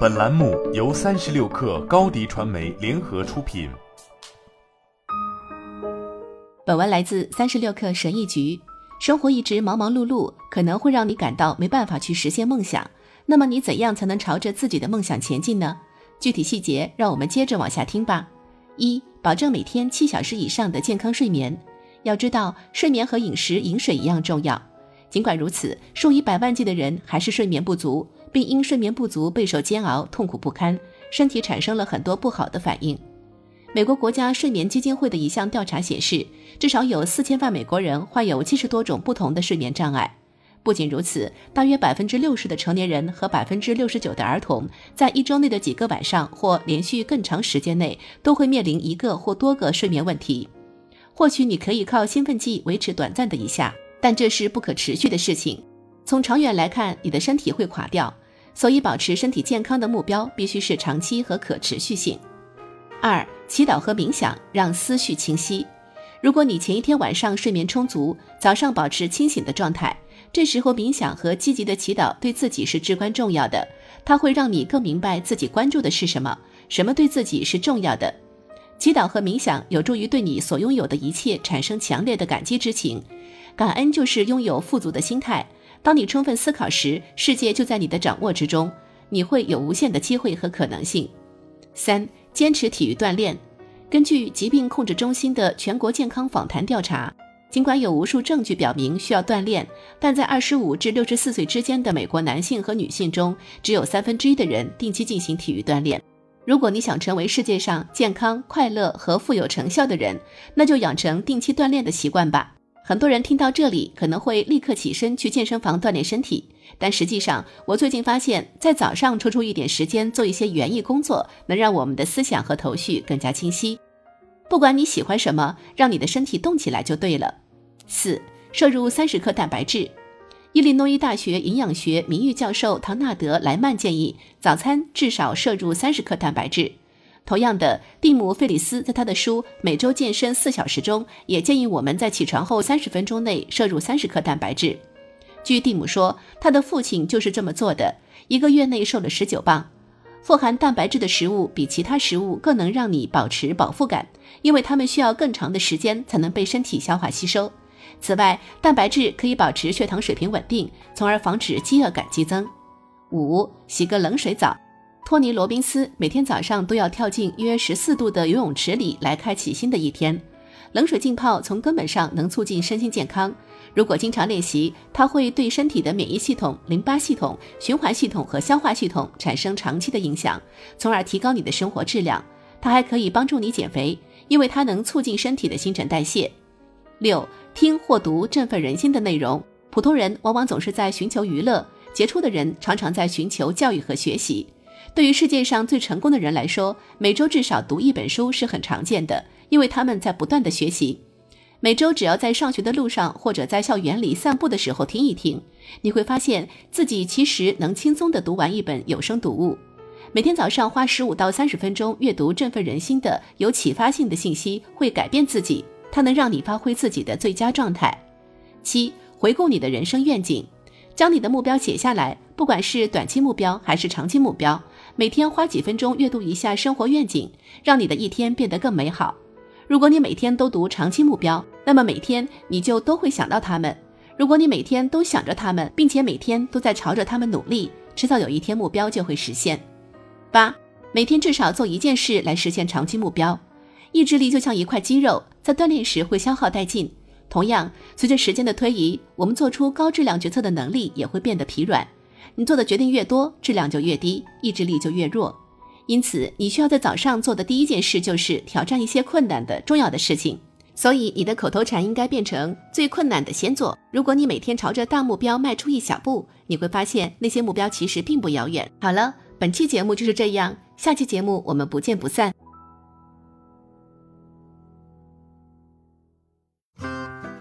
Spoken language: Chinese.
本栏目由三十六氪高低传媒联合出品。本文来自三十六氪神译局。生活一直忙忙碌碌，可能会让你感到没办法去实现梦想。那么你怎样才能朝着自己的梦想前进呢？具体细节让我们接着往下听吧。一、保证每天七小时以上的健康睡眠。要知道，睡眠和饮食饮水一样重要。尽管如此，数以百万计的人还是睡眠不足。并因睡眠不足备受煎熬，痛苦不堪，身体产生了很多不好的反应。美国国家睡眠基金会的一项调查显示，至少有四千万美国人患有七十多种不同的睡眠障碍。不仅如此，大约百分之六十的成年人和百分之六十九的儿童，在一周内的几个晚上或连续更长时间内，都会面临一个或多个睡眠问题。或许你可以靠兴奋剂维持短暂的一下，但这是不可持续的事情。从长远来看，你的身体会垮掉。所以，保持身体健康的目标必须是长期和可持续性。二、祈祷和冥想让思绪清晰。如果你前一天晚上睡眠充足，早上保持清醒的状态，这时候冥想和积极的祈祷对自己是至关重要的。它会让你更明白自己关注的是什么，什么对自己是重要的。祈祷和冥想有助于对你所拥有的一切产生强烈的感激之情。感恩就是拥有富足的心态。当你充分思考时，世界就在你的掌握之中，你会有无限的机会和可能性。三、坚持体育锻炼。根据疾病控制中心的全国健康访谈调查，尽管有无数证据表明需要锻炼，但在二十五至六十四岁之间的美国男性和女性中，只有三分之一的人定期进行体育锻炼。如果你想成为世界上健康、快乐和富有成效的人，那就养成定期锻炼的习惯吧。很多人听到这里可能会立刻起身去健身房锻炼身体，但实际上，我最近发现，在早上抽出一点时间做一些园艺工作，能让我们的思想和头绪更加清晰。不管你喜欢什么，让你的身体动起来就对了。四、摄入三十克蛋白质。伊利诺伊大学营养学名誉教授唐纳德·莱曼建议，早餐至少摄入三十克蛋白质。同样的，蒂姆·费里斯在他的书《每周健身四小时》中也建议我们在起床后三十分钟内摄入三十克蛋白质。据蒂姆说，他的父亲就是这么做的，一个月内瘦了十九磅。富含蛋白质的食物比其他食物更能让你保持饱腹感，因为它们需要更长的时间才能被身体消化吸收。此外，蛋白质可以保持血糖水平稳定，从而防止饥饿感激增。五，洗个冷水澡。托尼·罗宾斯每天早上都要跳进约十四度的游泳池里来开启新的一天。冷水浸泡从根本上能促进身心健康。如果经常练习，它会对身体的免疫系统、淋巴系统、循环系统和消化系统产生长期的影响，从而提高你的生活质量。它还可以帮助你减肥，因为它能促进身体的新陈代谢。六、听或读振奋人心的内容。普通人往往总是在寻求娱乐，杰出的人常常在寻求教育和学习。对于世界上最成功的人来说，每周至少读一本书是很常见的，因为他们在不断的学习。每周只要在上学的路上或者在校园里散步的时候听一听，你会发现自己其实能轻松地读完一本有声读物。每天早上花十五到三十分钟阅读振奋人心的、有启发性的信息，会改变自己，它能让你发挥自己的最佳状态。七，回顾你的人生愿景，将你的目标写下来，不管是短期目标还是长期目标。每天花几分钟阅读一下生活愿景，让你的一天变得更美好。如果你每天都读长期目标，那么每天你就都会想到他们。如果你每天都想着他们，并且每天都在朝着他们努力，迟早有一天目标就会实现。八，每天至少做一件事来实现长期目标。意志力就像一块肌肉，在锻炼时会消耗殆尽。同样，随着时间的推移，我们做出高质量决策的能力也会变得疲软。你做的决定越多，质量就越低，意志力就越弱。因此，你需要在早上做的第一件事就是挑战一些困难的重要的事情。所以，你的口头禅应该变成“最困难的先做”。如果你每天朝着大目标迈出一小步，你会发现那些目标其实并不遥远。好了，本期节目就是这样，下期节目我们不见不散。